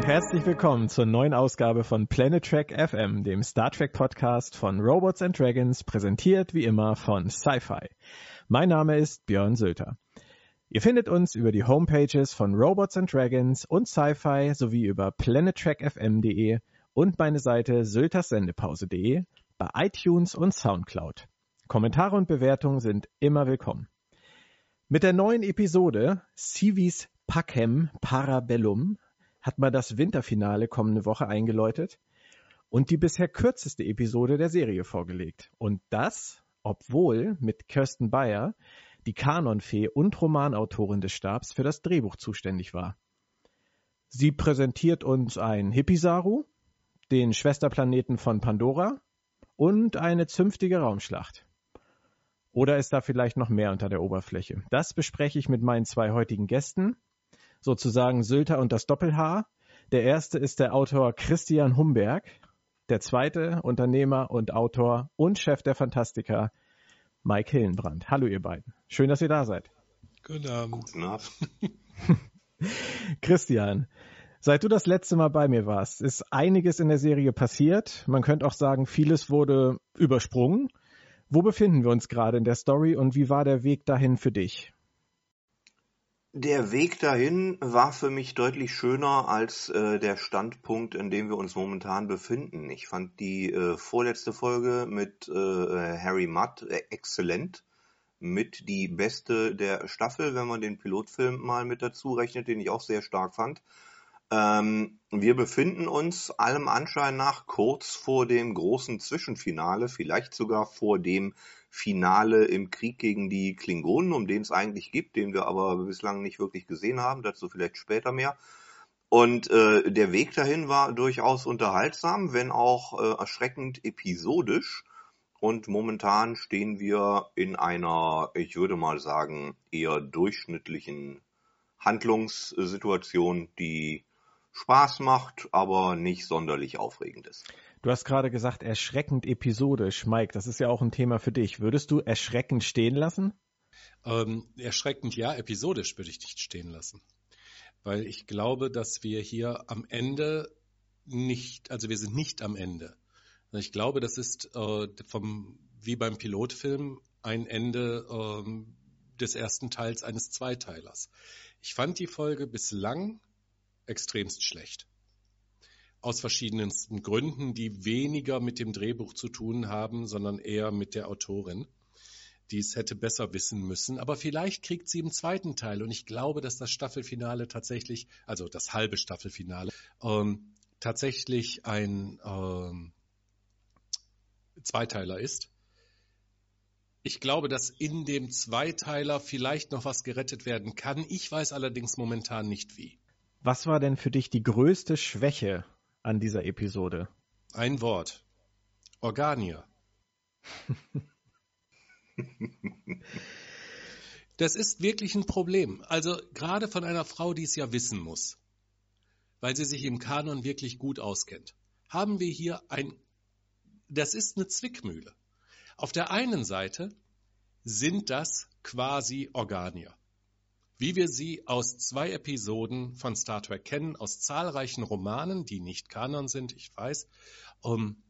und herzlich willkommen zur neuen Ausgabe von Planet Trek FM, dem Star Trek Podcast von Robots and Dragons, präsentiert wie immer von Sci-Fi. Mein Name ist Björn Sülter. Ihr findet uns über die Homepages von Robots and Dragons und Sci-Fi sowie über planettrackfm.de und meine Seite syltersendepause.de bei iTunes und Soundcloud. Kommentare und Bewertungen sind immer willkommen. Mit der neuen Episode Civis Pacem Parabellum hat man das Winterfinale kommende Woche eingeläutet und die bisher kürzeste Episode der Serie vorgelegt. Und das, obwohl mit Kirsten Bayer die Kanonfee und Romanautorin des Stabs für das Drehbuch zuständig war. Sie präsentiert uns ein Hippisaru, den Schwesterplaneten von Pandora und eine zünftige Raumschlacht. Oder ist da vielleicht noch mehr unter der Oberfläche? Das bespreche ich mit meinen zwei heutigen Gästen, sozusagen Sylter und das Doppelhaar. Der erste ist der Autor Christian Humberg, der zweite Unternehmer und Autor und Chef der Fantastika Mike Hillenbrand. Hallo ihr beiden. Schön, dass ihr da seid. Guten Abend. Guten Abend. Christian, seit du das letzte Mal bei mir warst, ist einiges in der Serie passiert. Man könnte auch sagen, vieles wurde übersprungen. Wo befinden wir uns gerade in der Story und wie war der Weg dahin für dich? Der Weg dahin war für mich deutlich schöner als äh, der Standpunkt, in dem wir uns momentan befinden. Ich fand die äh, vorletzte Folge mit äh, Harry Mudd äh, exzellent. Mit die beste der Staffel, wenn man den Pilotfilm mal mit dazu rechnet, den ich auch sehr stark fand. Ähm, wir befinden uns allem Anschein nach kurz vor dem großen Zwischenfinale, vielleicht sogar vor dem Finale im Krieg gegen die Klingonen, um den es eigentlich gibt, den wir aber bislang nicht wirklich gesehen haben, dazu vielleicht später mehr. Und äh, der Weg dahin war durchaus unterhaltsam, wenn auch äh, erschreckend episodisch. Und momentan stehen wir in einer, ich würde mal sagen, eher durchschnittlichen Handlungssituation, die Spaß macht, aber nicht sonderlich aufregend ist. Du hast gerade gesagt, erschreckend episodisch. Mike, das ist ja auch ein Thema für dich. Würdest du erschreckend stehen lassen? Ähm, erschreckend ja, episodisch würde ich nicht stehen lassen. Weil ich glaube, dass wir hier am Ende nicht, also wir sind nicht am Ende. Ich glaube, das ist äh, vom, wie beim Pilotfilm ein Ende äh, des ersten Teils eines Zweiteilers. Ich fand die Folge bislang extremst schlecht. Aus verschiedensten Gründen, die weniger mit dem Drehbuch zu tun haben, sondern eher mit der Autorin, die es hätte besser wissen müssen. Aber vielleicht kriegt sie im zweiten Teil. Und ich glaube, dass das Staffelfinale tatsächlich, also das halbe Staffelfinale, ähm, tatsächlich ein ähm, Zweiteiler ist. Ich glaube, dass in dem Zweiteiler vielleicht noch was gerettet werden kann. Ich weiß allerdings momentan nicht wie. Was war denn für dich die größte Schwäche an dieser Episode? Ein Wort. Organia. das ist wirklich ein Problem. Also gerade von einer Frau, die es ja wissen muss, weil sie sich im Kanon wirklich gut auskennt, haben wir hier ein, das ist eine Zwickmühle. Auf der einen Seite sind das quasi Organier wie wir sie aus zwei Episoden von Star Trek kennen, aus zahlreichen Romanen, die nicht Kanon sind, ich weiß, um,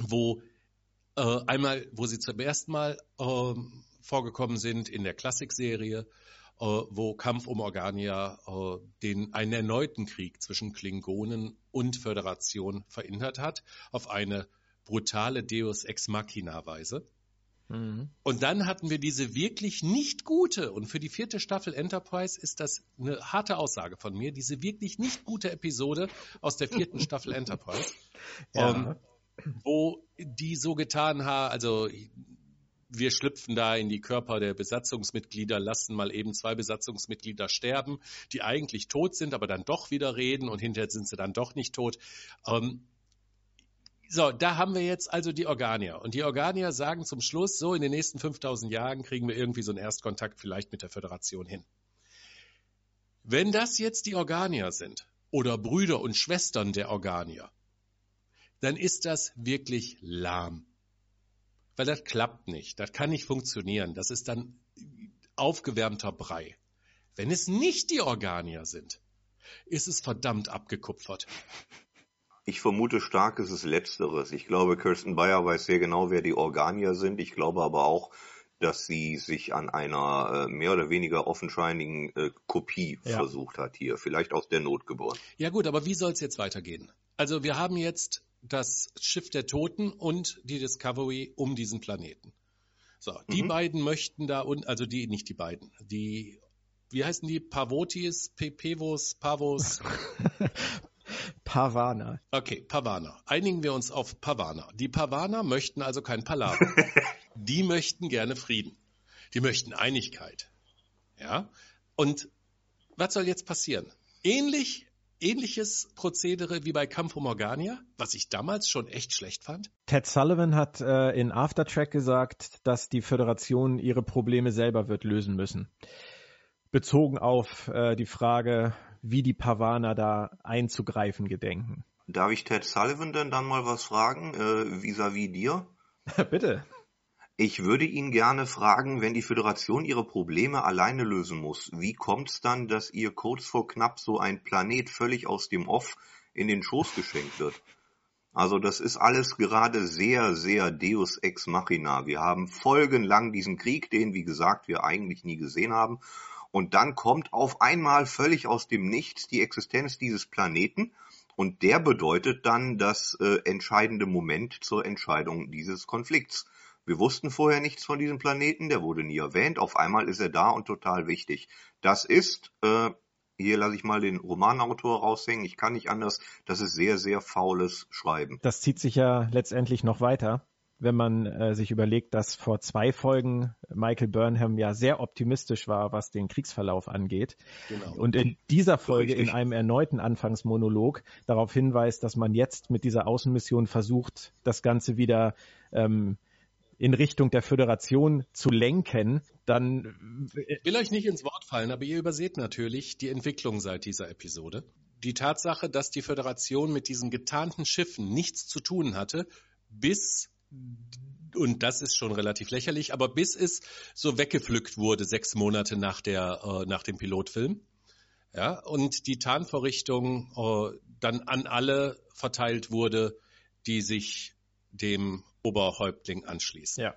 wo äh, einmal, wo sie zum ersten Mal äh, vorgekommen sind in der Klassikserie, äh, wo Kampf um Organia äh, den einen erneuten Krieg zwischen Klingonen und Föderation verhindert hat, auf eine brutale Deus Ex Machina Weise. Mhm. Und dann hatten wir diese wirklich nicht gute, und für die vierte Staffel Enterprise ist das eine harte Aussage von mir, diese wirklich nicht gute Episode aus der vierten Staffel Enterprise, ja. um, ähm, wo die so getan haben, also wir schlüpfen da in die Körper der Besatzungsmitglieder, lassen mal eben zwei Besatzungsmitglieder sterben, die eigentlich tot sind, aber dann doch wieder reden und hinterher sind sie dann doch nicht tot. Um, so, da haben wir jetzt also die Organier. Und die Organier sagen zum Schluss, so in den nächsten 5000 Jahren kriegen wir irgendwie so einen Erstkontakt vielleicht mit der Föderation hin. Wenn das jetzt die Organier sind oder Brüder und Schwestern der Organier, dann ist das wirklich lahm. Weil das klappt nicht, das kann nicht funktionieren, das ist dann aufgewärmter Brei. Wenn es nicht die Organier sind, ist es verdammt abgekupfert. Ich vermute stark, ist es Letzteres. Ich glaube, Kirsten Bayer weiß sehr genau, wer die Organier sind. Ich glaube aber auch, dass sie sich an einer äh, mehr oder weniger offenscheinigen äh, Kopie ja. versucht hat hier. Vielleicht aus der Not geboren. Ja gut, aber wie soll es jetzt weitergehen? Also wir haben jetzt das Schiff der Toten und die Discovery um diesen Planeten. So, die mhm. beiden möchten da und also die, nicht die beiden, die, wie heißen die? Pavotis, Pevos, Pavos? Pavana. Okay, Pavana. Einigen wir uns auf Pavana. Die Pavana möchten also kein Palaver. die möchten gerne Frieden. Die möchten Einigkeit. Ja? Und was soll jetzt passieren? Ähnlich ähnliches Prozedere wie bei Campo Morgania, was ich damals schon echt schlecht fand? Ted Sullivan hat äh, in Aftertrack gesagt, dass die Föderation ihre Probleme selber wird lösen müssen. Bezogen auf äh, die Frage, wie die Pavaner da einzugreifen gedenken. Darf ich Ted Sullivan denn dann mal was fragen, äh, vis-à-vis -vis dir? Bitte. Ich würde ihn gerne fragen, wenn die Föderation ihre Probleme alleine lösen muss, wie kommt's dann, dass ihr kurz vor knapp so ein Planet völlig aus dem Off in den Schoß geschenkt wird? Also das ist alles gerade sehr, sehr Deus ex machina. Wir haben folgenlang diesen Krieg, den, wie gesagt, wir eigentlich nie gesehen haben. Und dann kommt auf einmal völlig aus dem Nichts die Existenz dieses Planeten. Und der bedeutet dann das äh, entscheidende Moment zur Entscheidung dieses Konflikts. Wir wussten vorher nichts von diesem Planeten, der wurde nie erwähnt. Auf einmal ist er da und total wichtig. Das ist, äh, hier lasse ich mal den Romanautor raushängen, ich kann nicht anders, das ist sehr, sehr faules Schreiben. Das zieht sich ja letztendlich noch weiter wenn man äh, sich überlegt, dass vor zwei Folgen Michael Burnham ja sehr optimistisch war, was den Kriegsverlauf angeht. Genau. Und in dieser Folge Richtig. in einem erneuten Anfangsmonolog darauf hinweist, dass man jetzt mit dieser Außenmission versucht, das Ganze wieder ähm, in Richtung der Föderation zu lenken, dann. Ich äh, will euch nicht ins Wort fallen, aber ihr überseht natürlich die Entwicklung seit dieser Episode. Die Tatsache, dass die Föderation mit diesen getarnten Schiffen nichts zu tun hatte, bis und das ist schon relativ lächerlich, aber bis es so weggepflückt wurde, sechs Monate nach, der, äh, nach dem Pilotfilm. Ja, und die Tarnvorrichtung äh, dann an alle verteilt wurde, die sich dem Oberhäuptling anschließen. Ja.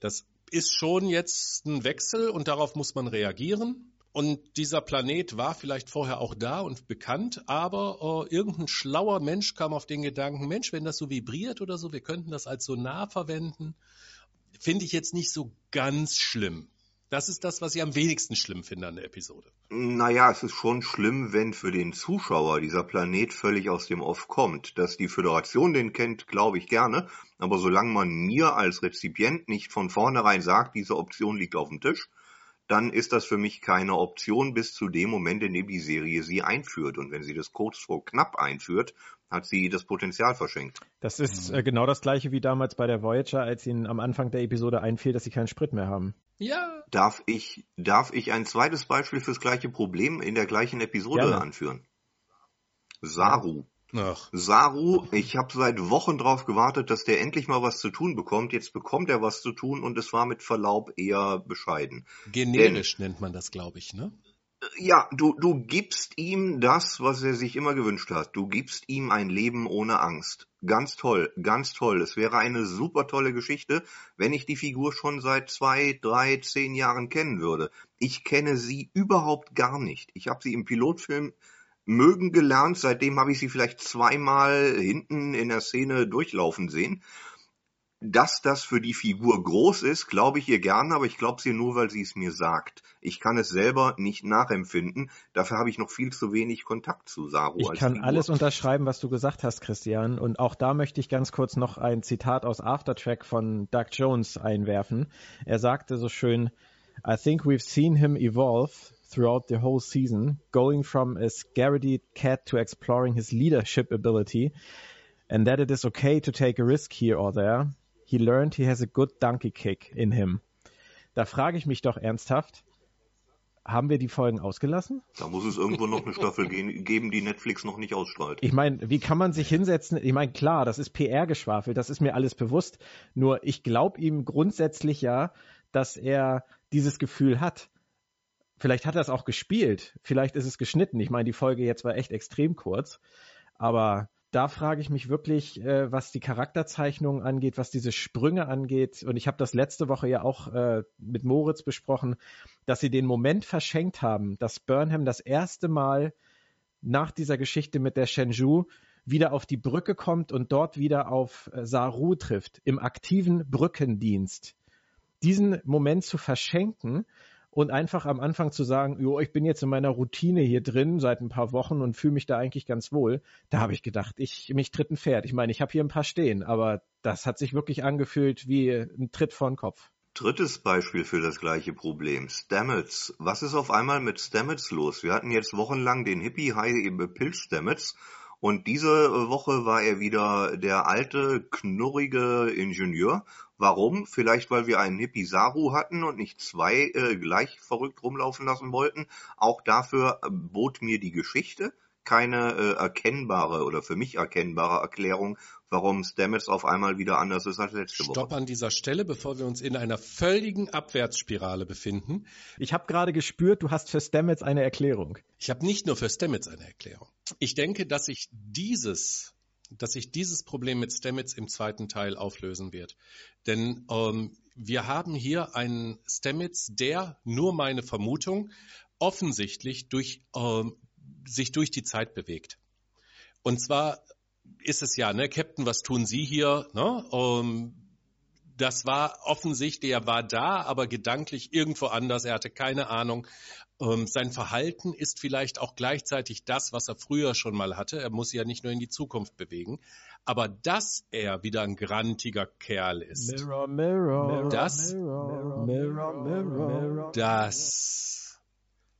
Das ist schon jetzt ein Wechsel und darauf muss man reagieren. Und dieser Planet war vielleicht vorher auch da und bekannt, aber äh, irgendein schlauer Mensch kam auf den Gedanken, Mensch, wenn das so vibriert oder so, wir könnten das als Sonar verwenden. Finde ich jetzt nicht so ganz schlimm. Das ist das, was ich am wenigsten schlimm finde an der Episode. Naja, es ist schon schlimm, wenn für den Zuschauer dieser Planet völlig aus dem Off kommt. Dass die Föderation den kennt, glaube ich gerne. Aber solange man mir als Rezipient nicht von vornherein sagt, diese Option liegt auf dem Tisch, dann ist das für mich keine Option bis zu dem Moment, in dem die Serie sie einführt. Und wenn sie das kurz vor knapp einführt, hat sie das Potenzial verschenkt. Das ist äh, genau das gleiche wie damals bei der Voyager, als ihnen am Anfang der Episode einfiel, dass sie keinen Sprit mehr haben. Ja. Darf ich, darf ich ein zweites Beispiel fürs gleiche Problem in der gleichen Episode Gerne. anführen? Saru. Ach. Saru, ich habe seit Wochen drauf gewartet, dass der endlich mal was zu tun bekommt. Jetzt bekommt er was zu tun und es war mit Verlaub eher bescheiden. Generisch Denn, nennt man das, glaube ich, ne? Ja, du, du gibst ihm das, was er sich immer gewünscht hat. Du gibst ihm ein Leben ohne Angst. Ganz toll, ganz toll. Es wäre eine super tolle Geschichte, wenn ich die Figur schon seit zwei, drei, zehn Jahren kennen würde. Ich kenne sie überhaupt gar nicht. Ich habe sie im Pilotfilm mögen gelernt. Seitdem habe ich sie vielleicht zweimal hinten in der Szene durchlaufen sehen. Dass das für die Figur groß ist, glaube ich ihr gerne, aber ich glaube sie nur, weil sie es mir sagt. Ich kann es selber nicht nachempfinden. Dafür habe ich noch viel zu wenig Kontakt zu Saru. Ich kann Figur. alles unterschreiben, was du gesagt hast, Christian. Und auch da möchte ich ganz kurz noch ein Zitat aus Aftertrack von Doug Jones einwerfen. Er sagte so schön, I think we've seen him evolve throughout the whole season, going from a scaredy cat to exploring his leadership ability, and that it is okay to take a risk here or there. He learned he has a good donkey kick in him. Da frage ich mich doch ernsthaft, haben wir die Folgen ausgelassen? Da muss es irgendwo noch eine Staffel geben, die Netflix noch nicht ausstrahlt. Ich meine, wie kann man sich hinsetzen? Ich meine, klar, das ist PR-Geschwafel, das ist mir alles bewusst. Nur ich glaube ihm grundsätzlich ja, dass er dieses Gefühl hat vielleicht hat er es auch gespielt, vielleicht ist es geschnitten. Ich meine, die Folge jetzt war echt extrem kurz, aber da frage ich mich wirklich, äh, was die Charakterzeichnung angeht, was diese Sprünge angeht. Und ich habe das letzte Woche ja auch äh, mit Moritz besprochen, dass sie den Moment verschenkt haben, dass Burnham das erste Mal nach dieser Geschichte mit der Shenzhou wieder auf die Brücke kommt und dort wieder auf äh, Saru trifft, im aktiven Brückendienst. Diesen Moment zu verschenken und einfach am Anfang zu sagen, jo, ich bin jetzt in meiner Routine hier drin seit ein paar Wochen und fühle mich da eigentlich ganz wohl, da habe ich gedacht, ich mich tritt ein Pferd. Ich meine, ich habe hier ein paar stehen, aber das hat sich wirklich angefühlt wie ein Tritt vor den Kopf. Drittes Beispiel für das gleiche Problem. Stamets. Was ist auf einmal mit Stamets los? Wir hatten jetzt wochenlang den Hippie-High Pilz Stamets und diese Woche war er wieder der alte, knurrige Ingenieur. Warum? Vielleicht, weil wir einen Hippie Saru hatten und nicht zwei äh, gleich verrückt rumlaufen lassen wollten. Auch dafür bot mir die Geschichte keine äh, erkennbare oder für mich erkennbare Erklärung, warum Stamets auf einmal wieder anders ist als letzte Woche. Stopp an dieser Stelle, bevor wir uns in einer völligen Abwärtsspirale befinden. Ich habe gerade gespürt, du hast für Stamets eine Erklärung. Ich habe nicht nur für Stamets eine Erklärung. Ich denke, dass sich dieses dass sich dieses Problem mit Stamets im zweiten Teil auflösen wird. Denn ähm, wir haben hier einen Stamets, der, nur meine Vermutung, offensichtlich durch ähm, sich durch die Zeit bewegt. Und zwar ist es ja, ne, Captain, was tun Sie hier? Ne? Um, ähm, das war offensichtlich, er war da, aber gedanklich irgendwo anders. Er hatte keine Ahnung. Ähm, sein Verhalten ist vielleicht auch gleichzeitig das, was er früher schon mal hatte. Er muss sich ja nicht nur in die Zukunft bewegen. Aber dass er wieder ein grantiger Kerl ist, mirror, mirror, das, mirror, mirror, mirror, das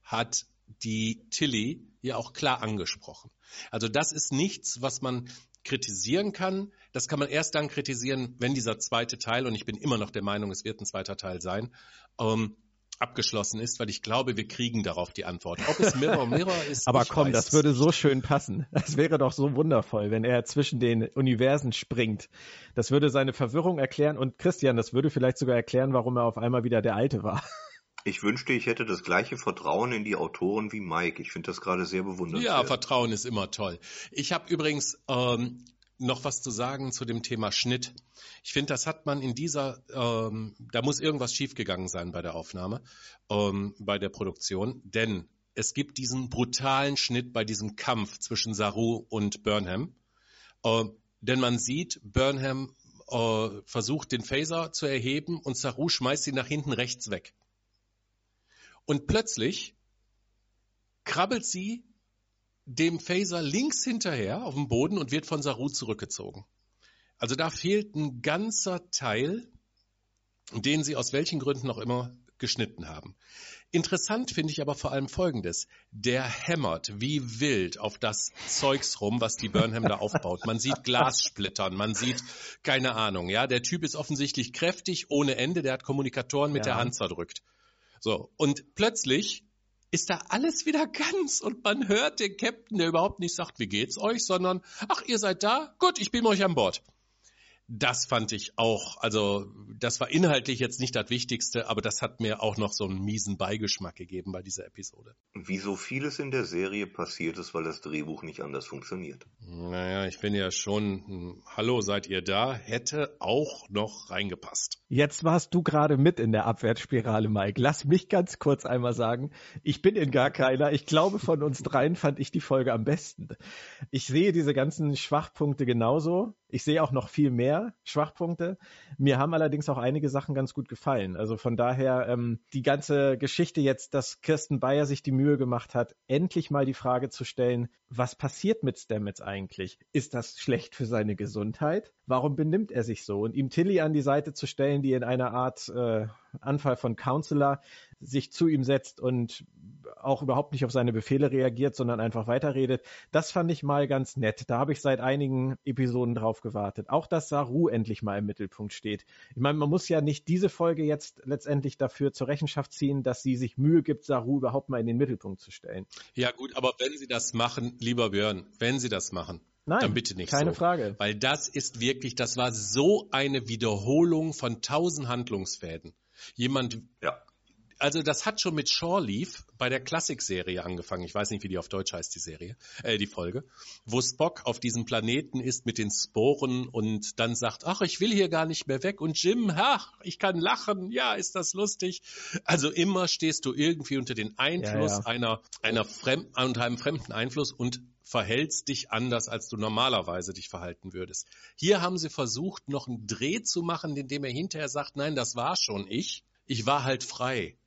hat die Tilly ja auch klar angesprochen. Also das ist nichts, was man kritisieren kann. Das kann man erst dann kritisieren, wenn dieser zweite Teil, und ich bin immer noch der Meinung, es wird ein zweiter Teil sein, ähm, abgeschlossen ist, weil ich glaube, wir kriegen darauf die Antwort. Ob es Mirror Mirror ist. Aber komm, das würde so schön passen. Das wäre doch so wundervoll, wenn er zwischen den Universen springt. Das würde seine Verwirrung erklären und Christian, das würde vielleicht sogar erklären, warum er auf einmal wieder der Alte war. Ich wünschte, ich hätte das gleiche Vertrauen in die Autoren wie Mike. Ich finde das gerade sehr bewundernswert. Ja, Vertrauen ist immer toll. Ich habe übrigens ähm, noch was zu sagen zu dem Thema Schnitt. Ich finde, das hat man in dieser, ähm, da muss irgendwas schiefgegangen sein bei der Aufnahme, ähm, bei der Produktion, denn es gibt diesen brutalen Schnitt bei diesem Kampf zwischen Saru und Burnham. Äh, denn man sieht, Burnham äh, versucht den Phaser zu erheben und Saru schmeißt ihn nach hinten rechts weg. Und plötzlich krabbelt sie dem Phaser links hinterher auf dem Boden und wird von Saru zurückgezogen. Also da fehlt ein ganzer Teil, den sie aus welchen Gründen auch immer geschnitten haben. Interessant finde ich aber vor allem Folgendes. Der hämmert wie wild auf das Zeugs rum, was die Burnham da aufbaut. Man sieht Glas splittern, man sieht, keine Ahnung, ja, der Typ ist offensichtlich kräftig ohne Ende, der hat Kommunikatoren mit ja. der Hand zerdrückt. So, und plötzlich ist da alles wieder ganz und man hört den Captain, der überhaupt nicht sagt, wie geht's euch, sondern, ach, ihr seid da? Gut, ich bin euch an Bord. Das fand ich auch, also das war inhaltlich jetzt nicht das Wichtigste, aber das hat mir auch noch so einen miesen Beigeschmack gegeben bei dieser Episode. Wie so vieles in der Serie passiert ist, weil das Drehbuch nicht anders funktioniert. Naja, ich bin ja schon, hm, hallo, seid ihr da? Hätte auch noch reingepasst. Jetzt warst du gerade mit in der Abwärtsspirale, Mike. Lass mich ganz kurz einmal sagen, ich bin in gar keiner. Ich glaube, von uns dreien fand ich die Folge am besten. Ich sehe diese ganzen Schwachpunkte genauso. Ich sehe auch noch viel mehr Schwachpunkte. Mir haben allerdings auch einige Sachen ganz gut gefallen. Also von daher ähm, die ganze Geschichte jetzt, dass Kirsten Bayer sich die Mühe gemacht hat, endlich mal die Frage zu stellen, was passiert mit Stamets eigentlich? Ist das schlecht für seine Gesundheit? Warum benimmt er sich so? Und ihm Tilly an die Seite zu stellen, die in einer Art äh, Anfall von Counselor sich zu ihm setzt und auch überhaupt nicht auf seine Befehle reagiert, sondern einfach weiterredet. Das fand ich mal ganz nett. Da habe ich seit einigen Episoden drauf gewartet. Auch, dass Saru endlich mal im Mittelpunkt steht. Ich meine, man muss ja nicht diese Folge jetzt letztendlich dafür zur Rechenschaft ziehen, dass sie sich Mühe gibt, Saru überhaupt mal in den Mittelpunkt zu stellen. Ja gut, aber wenn sie das machen, lieber Björn, wenn sie das machen, Nein, dann bitte nicht keine so. Frage. Weil das ist wirklich, das war so eine Wiederholung von tausend Handlungsfäden. Jemand, ja also das hat schon mit Shore Leaf bei der Klassikserie angefangen. Ich weiß nicht, wie die auf Deutsch heißt, die Serie, äh, die Folge, wo Spock auf diesem Planeten ist mit den Sporen und dann sagt, ach, ich will hier gar nicht mehr weg und Jim, ach, ich kann lachen, ja, ist das lustig. Also immer stehst du irgendwie unter den Einfluss ja, ja. einer, einer fremd, unter einem fremden Einfluss und verhältst dich anders, als du normalerweise dich verhalten würdest. Hier haben sie versucht, noch einen Dreh zu machen, indem er hinterher sagt, nein, das war schon ich. Ich war halt frei.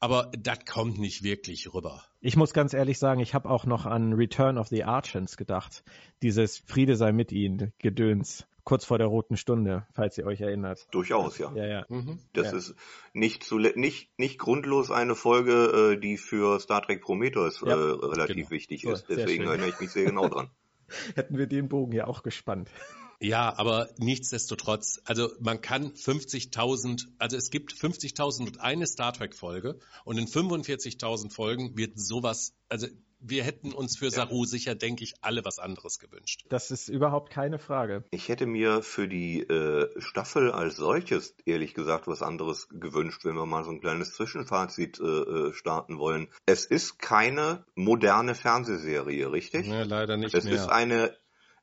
Aber das kommt nicht wirklich rüber. Ich muss ganz ehrlich sagen, ich habe auch noch an Return of the Archons gedacht. Dieses Friede sei mit ihnen, Gedöns kurz vor der roten Stunde, falls ihr euch erinnert. Durchaus, ja. Ja, ja. Mhm. Das ja. ist nicht, zu, nicht, nicht grundlos eine Folge, äh, die für Star Trek Prometheus ja. äh, relativ genau. wichtig ist. Deswegen erinnere ich mich sehr genau dran. Hätten wir den Bogen ja auch gespannt. Ja, aber nichtsdestotrotz, also man kann 50.000, also es gibt 50.000 und eine Star Trek Folge und in 45.000 Folgen wird sowas, also wir hätten uns für Saru sicher, denke ich, alle was anderes gewünscht. Das ist überhaupt keine Frage. Ich hätte mir für die äh, Staffel als solches, ehrlich gesagt, was anderes gewünscht, wenn wir mal so ein kleines Zwischenfazit äh, äh starten wollen. Es ist keine moderne Fernsehserie, richtig? Ja, leider nicht es mehr. Es ist eine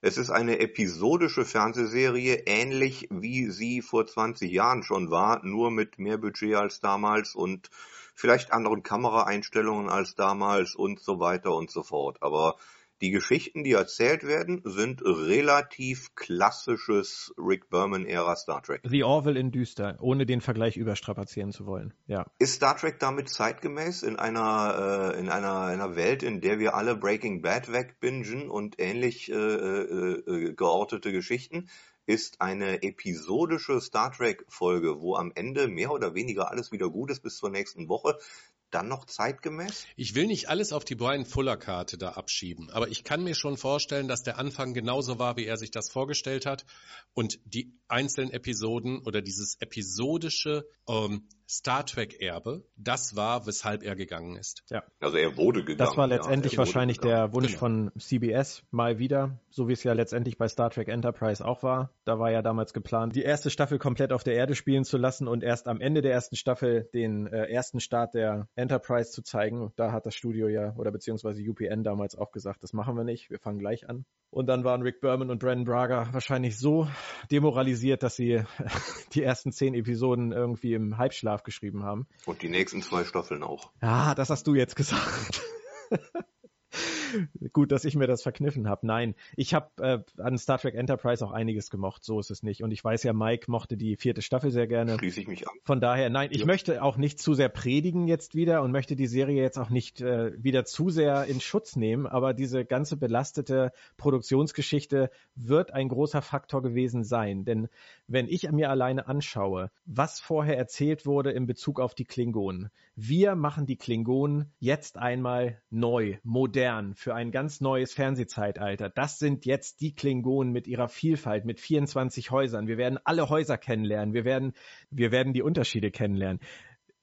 es ist eine episodische Fernsehserie, ähnlich wie sie vor 20 Jahren schon war, nur mit mehr Budget als damals und vielleicht anderen Kameraeinstellungen als damals und so weiter und so fort. Aber die Geschichten, die erzählt werden, sind relativ klassisches Rick Berman-Ära Star Trek. The Orville in düster, ohne den Vergleich überstrapazieren zu wollen. Ja. Ist Star Trek damit zeitgemäß in einer äh, in einer, einer Welt, in der wir alle Breaking Bad wegbingen und ähnlich äh, äh, äh geortete Geschichten? ist eine episodische Star Trek Folge, wo am Ende mehr oder weniger alles wieder gut ist bis zur nächsten Woche, dann noch zeitgemäß? Ich will nicht alles auf die Brian Fuller Karte da abschieben, aber ich kann mir schon vorstellen, dass der Anfang genauso war, wie er sich das vorgestellt hat und die einzelnen Episoden oder dieses episodische ähm, Star Trek Erbe, das war, weshalb er gegangen ist. Ja. Also er wurde gegangen. Das war letztendlich ja, wahrscheinlich der Wunsch genau. von CBS mal wieder, so wie es ja letztendlich bei Star Trek Enterprise auch war. Da war ja damals geplant, die erste Staffel komplett auf der Erde spielen zu lassen und erst am Ende der ersten Staffel den äh, ersten Start der Enterprise zu zeigen. Da hat das Studio ja oder beziehungsweise UPN damals auch gesagt, das machen wir nicht, wir fangen gleich an. Und dann waren Rick Berman und Brandon Braga wahrscheinlich so demoralisiert, dass sie die ersten zehn Episoden irgendwie im Halbschlaf geschrieben haben. Und die nächsten zwei Staffeln auch. Ah, das hast du jetzt gesagt. Gut, dass ich mir das verkniffen habe. Nein, ich habe äh, an Star Trek Enterprise auch einiges gemocht. So ist es nicht. Und ich weiß ja, Mike mochte die vierte Staffel sehr gerne. Schließe ich mich an. Von daher, nein, ich ja. möchte auch nicht zu sehr predigen jetzt wieder und möchte die Serie jetzt auch nicht äh, wieder zu sehr in Schutz nehmen. Aber diese ganze belastete Produktionsgeschichte wird ein großer Faktor gewesen sein. Denn wenn ich mir alleine anschaue, was vorher erzählt wurde in Bezug auf die Klingonen, wir machen die Klingonen jetzt einmal neu, modern, für ein ganz neues Fernsehzeitalter. Das sind jetzt die Klingonen mit ihrer Vielfalt, mit 24 Häusern. Wir werden alle Häuser kennenlernen. Wir werden, wir werden die Unterschiede kennenlernen.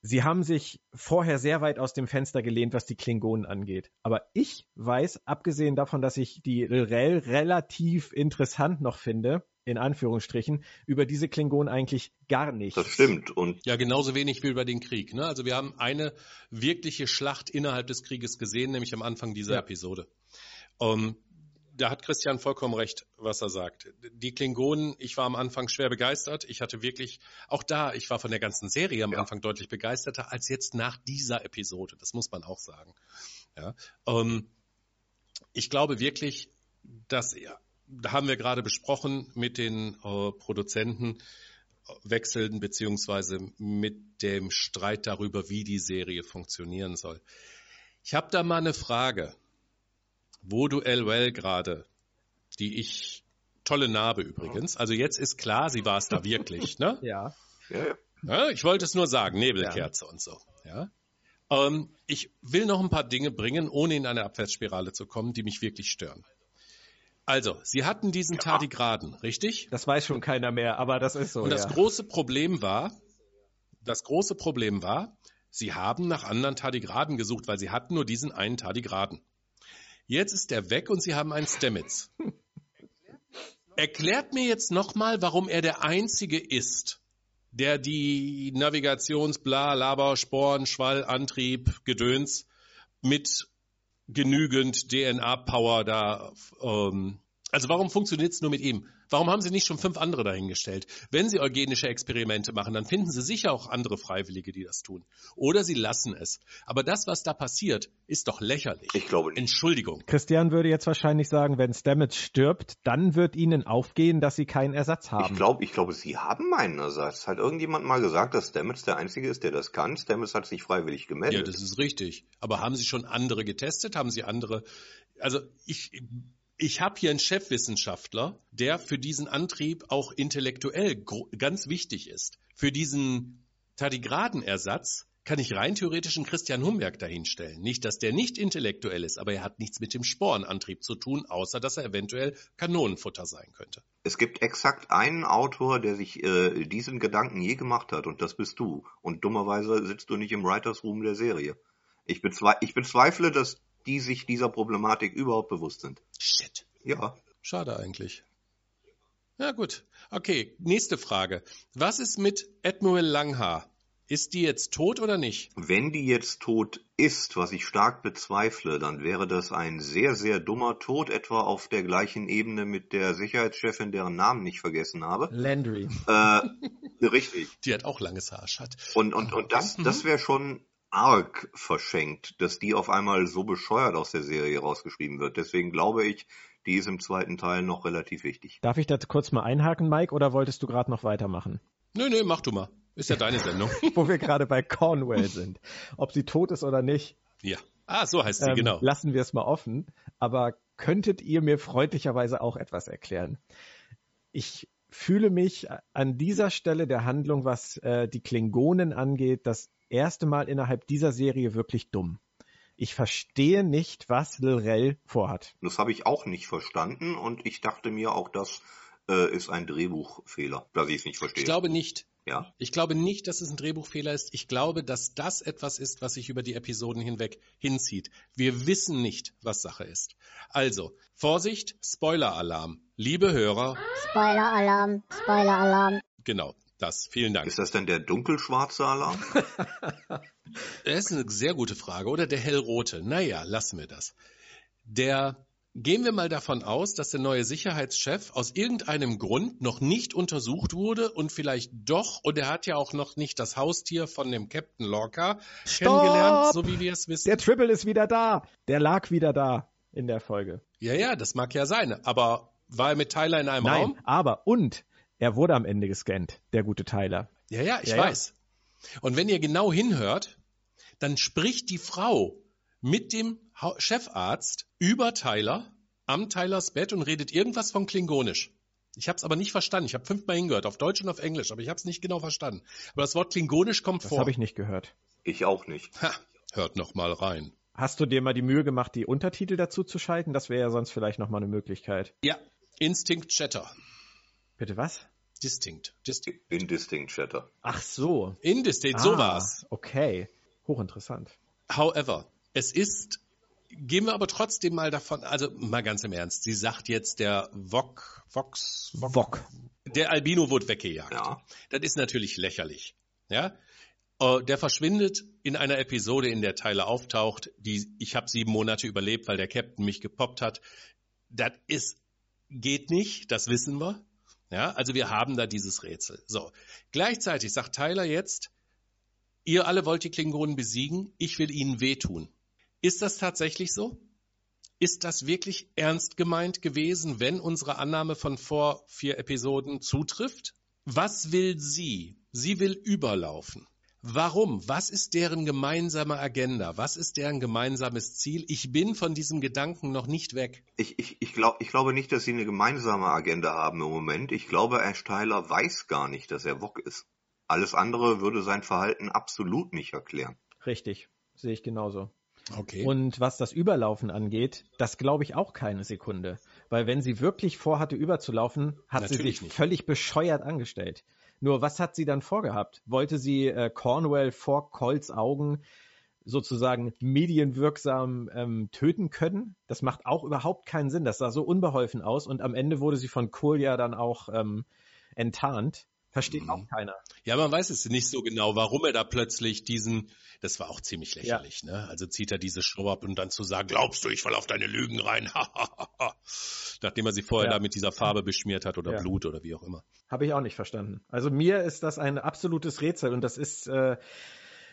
Sie haben sich vorher sehr weit aus dem Fenster gelehnt, was die Klingonen angeht. Aber ich weiß, abgesehen davon, dass ich die Rel relativ interessant noch finde, in Anführungsstrichen, über diese Klingonen eigentlich gar nicht. Das stimmt. Und ja, genauso wenig wie über den Krieg. Ne? Also wir haben eine wirkliche Schlacht innerhalb des Krieges gesehen, nämlich am Anfang dieser ja. Episode. Um, ähm, da hat Christian vollkommen recht, was er sagt. Die Klingonen, ich war am Anfang schwer begeistert. Ich hatte wirklich, auch da, ich war von der ganzen Serie am ja. Anfang deutlich begeisterter als jetzt nach dieser Episode. Das muss man auch sagen. Ja, um, ähm, ich glaube wirklich, dass ja, da haben wir gerade besprochen mit den äh, Produzenten äh, wechseln beziehungsweise mit dem Streit darüber, wie die Serie funktionieren soll. Ich habe da mal eine Frage. Wo du Elwell gerade, die ich tolle Narbe übrigens. Also jetzt ist klar, sie war es da wirklich, ne? Ja. ja. ja. Ich wollte es nur sagen, Nebelkerze ja. und so. Ja. Ähm, ich will noch ein paar Dinge bringen, ohne in eine Abwärtsspirale zu kommen, die mich wirklich stören. Also, Sie hatten diesen ja. Tardigraden, richtig? Das weiß schon keiner mehr, aber das ist so. Und das ja. große Problem war, das große Problem war, Sie haben nach anderen Tardigraden gesucht, weil Sie hatten nur diesen einen Tardigraden. Jetzt ist er weg und Sie haben einen Stamets. Erklärt mir jetzt nochmal, warum er der Einzige ist, der die Navigations, bla, Laber, Sporen, Schwall, Antrieb, Gedöns mit genügend DNA-Power da. Ähm, also warum funktioniert es nur mit ihm? Warum haben Sie nicht schon fünf andere dahingestellt? Wenn Sie eugenische Experimente machen, dann finden Sie sicher auch andere Freiwillige, die das tun. Oder Sie lassen es. Aber das, was da passiert, ist doch lächerlich. Ich glaube nicht. Entschuldigung. Christian würde jetzt wahrscheinlich sagen, wenn Stamets stirbt, dann wird ihnen aufgehen, dass sie keinen Ersatz haben. Ich glaube, ich glaube, sie haben einen Ersatz. Hat irgendjemand mal gesagt, dass Stamets der Einzige ist, der das kann? Stamets hat sich freiwillig gemeldet. Ja, das ist richtig. Aber haben Sie schon andere getestet? Haben Sie andere? Also ich ich habe hier einen Chefwissenschaftler, der für diesen Antrieb auch intellektuell ganz wichtig ist. Für diesen Tardigradenersatz kann ich rein theoretisch einen Christian Humberg dahinstellen. Nicht, dass der nicht intellektuell ist, aber er hat nichts mit dem Sporenantrieb zu tun, außer dass er eventuell Kanonenfutter sein könnte. Es gibt exakt einen Autor, der sich äh, diesen Gedanken je gemacht hat, und das bist du. Und dummerweise sitzt du nicht im Writers Room der Serie. Ich, bezwe ich bezweifle, dass die sich dieser Problematik überhaupt bewusst sind. Shit. Ja. Schade eigentlich. Ja gut. Okay, nächste Frage. Was ist mit Admiral Langhaar? Ist die jetzt tot oder nicht? Wenn die jetzt tot ist, was ich stark bezweifle, dann wäre das ein sehr, sehr dummer Tod, etwa auf der gleichen Ebene mit der Sicherheitschefin, deren Namen ich vergessen habe. Landry. Äh, richtig. Die hat auch langes Haar, Schat. Und, und, und das, das wäre schon arg verschenkt, dass die auf einmal so bescheuert aus der Serie rausgeschrieben wird. Deswegen glaube ich, die ist im zweiten Teil noch relativ wichtig. Darf ich da kurz mal einhaken, Mike, oder wolltest du gerade noch weitermachen? Nö, nö, mach du mal. Ist ja deine Sendung. Wo wir gerade bei Cornwell sind. Ob sie tot ist oder nicht. Ja. Ah, so heißt sie, ähm, genau. Lassen wir es mal offen. Aber könntet ihr mir freundlicherweise auch etwas erklären? Ich fühle mich an dieser Stelle der Handlung, was äh, die Klingonen angeht, das erste Mal innerhalb dieser Serie wirklich dumm. Ich verstehe nicht, was Lil vorhat. Das habe ich auch nicht verstanden und ich dachte mir auch, das äh, ist ein Drehbuchfehler, dass ich es nicht verstehe. Ich glaube nicht. Ja. Ich glaube nicht, dass es ein Drehbuchfehler ist. Ich glaube, dass das etwas ist, was sich über die Episoden hinweg hinzieht. Wir wissen nicht, was Sache ist. Also, Vorsicht, Spoiler-Alarm. Liebe Hörer. Spoiler-Alarm, Spoiler-Alarm. Genau, das. Vielen Dank. Ist das denn der dunkelschwarze Alarm? das ist eine sehr gute Frage. Oder der hellrote? Naja, lassen wir das. Der Gehen wir mal davon aus, dass der neue Sicherheitschef aus irgendeinem Grund noch nicht untersucht wurde und vielleicht doch, und er hat ja auch noch nicht das Haustier von dem Captain Lorca kennengelernt, so wie wir es wissen. Der Triple ist wieder da. Der lag wieder da in der Folge. Ja, ja, das mag ja sein. Aber war er mit Tyler in einem Nein, Raum? aber und er wurde am Ende gescannt, der gute Tyler. Ja, ja, ich Ja, ja. weiß. Und wenn ihr genau hinhört, dann spricht die Frau mit dem Chefarzt über Tyler am Tylers Bett und redet irgendwas von Klingonisch. Ich habe es aber nicht verstanden. Ich habe fünfmal hingehört, auf Deutsch und auf Englisch, aber ich habe es nicht genau verstanden. Aber das Wort Klingonisch kommt Das vor. habe ich nicht gehört. Ich auch nicht. Ha, hört noch mal rein. Hast du dir mal die Mühe gemacht, die Untertitel dazu zu schalten? Das wäre ja sonst vielleicht noch mal eine Möglichkeit. Ja, Instinct Chatter. Bitte was? Distinct. Distinct. Indistinct Chatter. Ach so. Indistinct, so Ah, war's. Okay. Hochinteressant. However, es ist, gehen wir aber trotzdem mal davon, also mal ganz im Ernst, sie sagt jetzt, der Vok, Vox, Vok, Wok. der Albino wurde weggejagt. Ja. Das ist natürlich lächerlich. Ja? Äh, Der verschwindet in einer Episode, in der Tyler auftaucht, die ich habe sieben Monate überlebt, weil der Captain mich gepoppt hat. Das ist geht nicht, das wissen wir. Ja, also wir haben da dieses Rätsel. So, gleichzeitig sagt Tyler jetzt, ihr alle wollt die Klingonen besiegen, ich will ihnen wehtun. Ist das tatsächlich so? Ist das wirklich ernst gemeint gewesen, wenn unsere Annahme von vor vier Episoden zutrifft? Was will sie? Sie will überlaufen. Warum? Was ist deren gemeinsame Agenda? Was ist deren gemeinsames Ziel? Ich bin von diesem Gedanken noch nicht weg. Ich, ich, ich, glaub, ich glaube nicht, dass sie eine gemeinsame Agenda haben im Moment. Ich glaube, Ash Tyler weiß gar nicht, dass er Wok ist. Alles andere würde sein Verhalten absolut nicht erklären. Richtig. Sehe ich genauso. Okay. Und was das Überlaufen angeht, das glaube ich auch keine Sekunde. Weil wenn sie wirklich vorhatte, überzulaufen, hat sie Natürlich sich nicht. völlig bescheuert angestellt. Nur was hat sie dann vorgehabt? Wollte sie äh, Cornwell vor Colts Augen sozusagen medienwirksam ähm, töten können? Das macht auch überhaupt keinen Sinn. Das sah so unbeholfen aus und am Ende wurde sie von Cole ja dann auch ähm, enttarnt. Versteht Mhm. auch keiner. Ja, man weiß es nicht so genau, warum er da plötzlich diesen, das war auch ziemlich lächerlich, ne? Also zieht er diese Show ab und dann zu sagen, glaubst du, ich fall auf deine Lügen rein, nachdem er sie vorher Ja. da mit dieser Farbe beschmiert hat oder Ja. Blut oder wie auch immer. Habe ich auch nicht verstanden. Also mir ist das ein absolutes Rätsel und das ist, äh,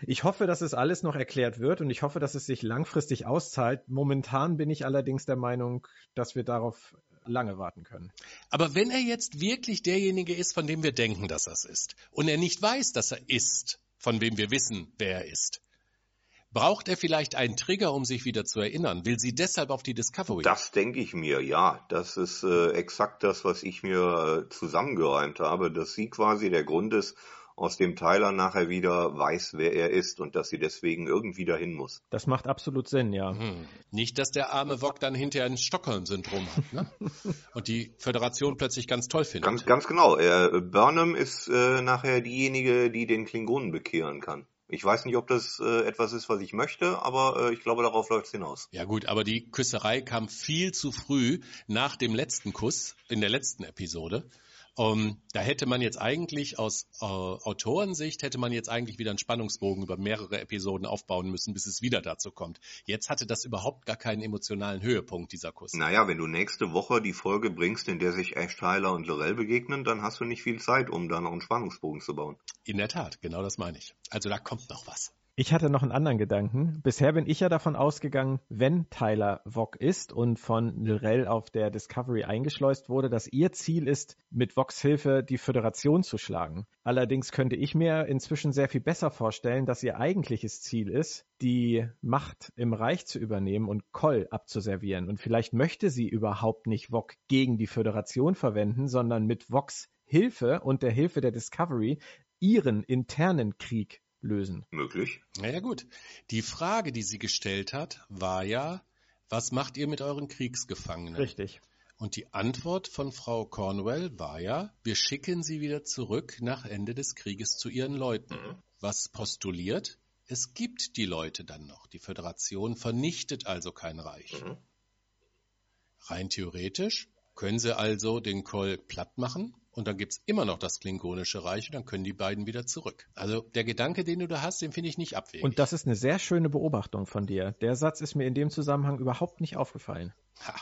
ich hoffe, dass es alles noch erklärt wird und ich hoffe, dass es sich langfristig auszahlt. Momentan bin ich allerdings der Meinung, dass wir darauf lange warten können. Aber wenn er jetzt wirklich derjenige ist, von dem wir denken, dass er es ist, und er nicht weiß, dass er ist, von wem wir wissen, wer er ist, braucht er vielleicht einen Trigger, um sich wieder zu erinnern? Will sie deshalb auf die Discovery? Das denke ich mir, ja. Das ist äh, exakt das, was ich mir äh, zusammengeräumt habe, dass sie quasi der Grund ist, aus dem Tyler nachher wieder weiß, wer er ist und dass sie deswegen irgendwie dahin muss. Das macht absolut Sinn, ja. Hm. Nicht, dass der arme Wok dann hinterher ein Stockholm-Syndrom hat, ne? Und die Föderation plötzlich ganz toll findet. Ganz, ganz genau. Er, Burnham ist äh, nachher diejenige, die den Klingonen bekehren kann. Ich weiß nicht, ob das äh, etwas ist, was ich möchte, aber äh, ich glaube, darauf läuft es hinaus. Ja gut, aber die Küsserei kam viel zu früh nach dem letzten Kuss in der letzten Episode. Um, da hätte man jetzt eigentlich aus äh, Autorensicht hätte man jetzt eigentlich wieder einen Spannungsbogen über mehrere Episoden aufbauen müssen, bis es wieder dazu kommt. Jetzt hatte das überhaupt gar keinen emotionalen Höhepunkt, dieser Kuss. Naja, wenn du nächste Woche die Folge bringst, in der sich Ash Tyler und Lorel begegnen, dann hast du nicht viel Zeit, um da noch einen Spannungsbogen zu bauen. In der Tat, genau das meine ich. Also da kommt noch was. Ich hatte noch einen anderen Gedanken. Bisher bin ich ja davon ausgegangen, wenn Tyler Vog ist und von Lorel auf der Discovery eingeschleust wurde, dass ihr Ziel ist, mit Vogs Hilfe die Föderation zu schlagen. Allerdings könnte ich mir inzwischen sehr viel besser vorstellen, dass ihr eigentliches Ziel ist, die Macht im Reich zu übernehmen und Koll abzuservieren. Und vielleicht möchte sie überhaupt nicht Vog gegen die Föderation verwenden, sondern mit Vogs Hilfe und der Hilfe der Discovery ihren internen Krieg lösen. Möglich. Naja gut. Die Frage, die sie gestellt hat, war ja, was macht ihr mit euren Kriegsgefangenen? Richtig. Und die Antwort von Frau Cornwell war ja, wir schicken sie wieder zurück nach Ende des Krieges zu ihren Leuten. Was postuliert? Es gibt die Leute dann noch. Die Föderation vernichtet also kein Reich. Mhm. Rein theoretisch können sie also den Koll platt machen und dann gibt's immer noch das Klingonische Reich und dann können die beiden wieder zurück. Also der Gedanke, den du da hast, den finde ich nicht abwegig. Und das ist eine sehr schöne Beobachtung von dir. Der Satz ist mir in dem Zusammenhang überhaupt nicht aufgefallen. ha,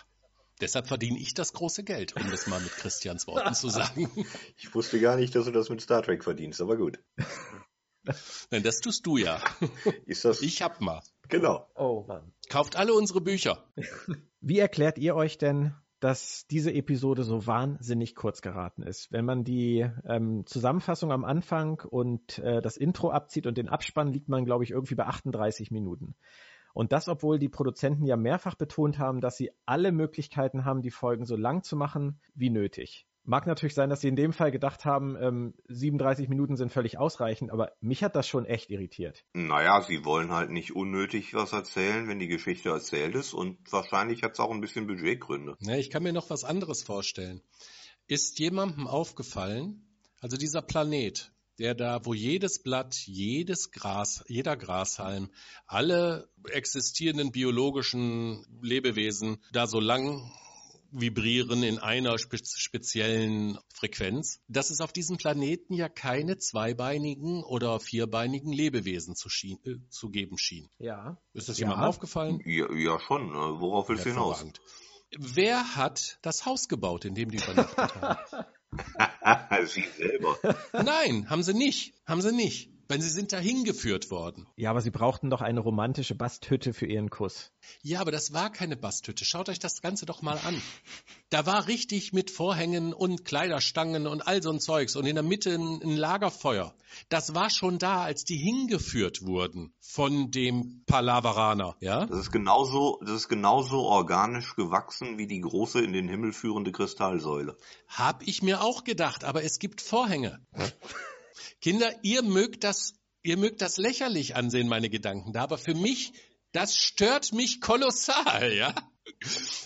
deshalb verdiene ich das große Geld, um das mal mit Christians Worten zu sagen. Ich wusste gar nicht, dass du das mit Star Trek verdienst, aber gut. Nein, das tust du ja. Ist das? Ich hab mal. Genau. Oh Mann. Kauft alle unsere Bücher. Wie erklärt ihr euch denn, dass diese Episode so wahnsinnig kurz geraten ist? Wenn man die ähm, Zusammenfassung am Anfang und äh, das Intro abzieht und den Abspann, liegt man, glaube ich, irgendwie bei 38 Minuten. Und das, obwohl die Produzenten ja mehrfach betont haben, dass sie alle Möglichkeiten haben, die Folgen so lang zu machen wie nötig. Mag natürlich sein, dass sie in dem Fall gedacht haben, ähm, 37 Minuten sind völlig ausreichend, aber mich hat das schon echt irritiert. Naja, sie wollen halt nicht unnötig was erzählen, wenn die Geschichte erzählt ist und wahrscheinlich hat es auch ein bisschen Budgetgründe. Ja, ich kann mir noch was anderes vorstellen. Ist jemandem aufgefallen, also dieser Planet, der da, wo jedes Blatt, jedes Gras, jeder Grashalm, alle existierenden biologischen Lebewesen da so lang vibrieren in einer spe speziellen Frequenz, dass es auf diesem Planeten ja keine zweibeinigen oder vierbeinigen Lebewesen zu, schien, äh, zu geben schien. Ja. Ist das Ja. jemandem aufgefallen? Ja, ja schon. ne? Worauf willst du hinaus? Wer hat das Haus gebaut, in dem die übernachtet haben? sie selber. Nein, haben sie nicht. Haben sie nicht. Weil sie sind dahin geführt worden. Ja, aber sie brauchten doch eine romantische Basthütte für ihren Kuss. Ja, aber das war keine Basthütte. Schaut euch das Ganze doch mal an. Da war richtig mit Vorhängen und Kleiderstangen und all so ein Zeugs und in der Mitte ein, ein Lagerfeuer. Das war schon da, als die hingeführt wurden von dem Palaveraner, ja? Das ist genauso, das ist genauso organisch gewachsen wie die große in den Himmel führende Kristallsäule. Hab ich mir auch gedacht, aber es gibt Vorhänge. Kinder, ihr mögt das, ihr mögt das lächerlich ansehen, meine Gedanken da, aber für mich, das stört mich kolossal, ja?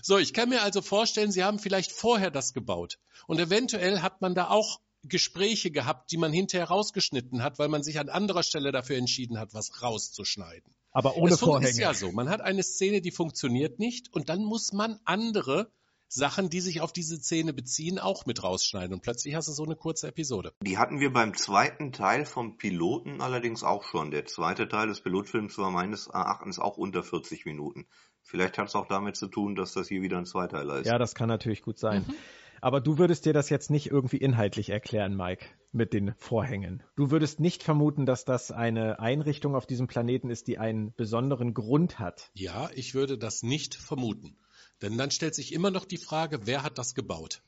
So, ich kann mir also vorstellen, Sie haben vielleicht vorher das gebaut. Und eventuell hat man da auch Gespräche gehabt, die man hinterher rausgeschnitten hat, weil man sich an anderer Stelle dafür entschieden hat, was rauszuschneiden. Aber ohne fun- Vorhänge. ist ja so. Man hat eine Szene, die funktioniert nicht und dann muss man andere Sachen, die sich auf diese Szene beziehen, auch mit rausschneiden. Und plötzlich hast du so eine kurze Episode. Die hatten wir beim zweiten Teil vom Piloten allerdings auch schon. Der zweite Teil des Pilotfilms war meines Erachtens auch unter 40 Minuten. Vielleicht hat es auch damit zu tun, dass das hier wieder ein Zweiteiler ist. Ja, das kann natürlich gut sein. Mhm. Aber du würdest dir das jetzt nicht irgendwie inhaltlich erklären, Mike, mit den Vorhängen. Du würdest nicht vermuten, dass das eine Einrichtung auf diesem Planeten ist, die einen besonderen Grund hat. Ja, ich würde das nicht vermuten. Denn dann stellt sich immer noch die Frage, wer hat das gebaut?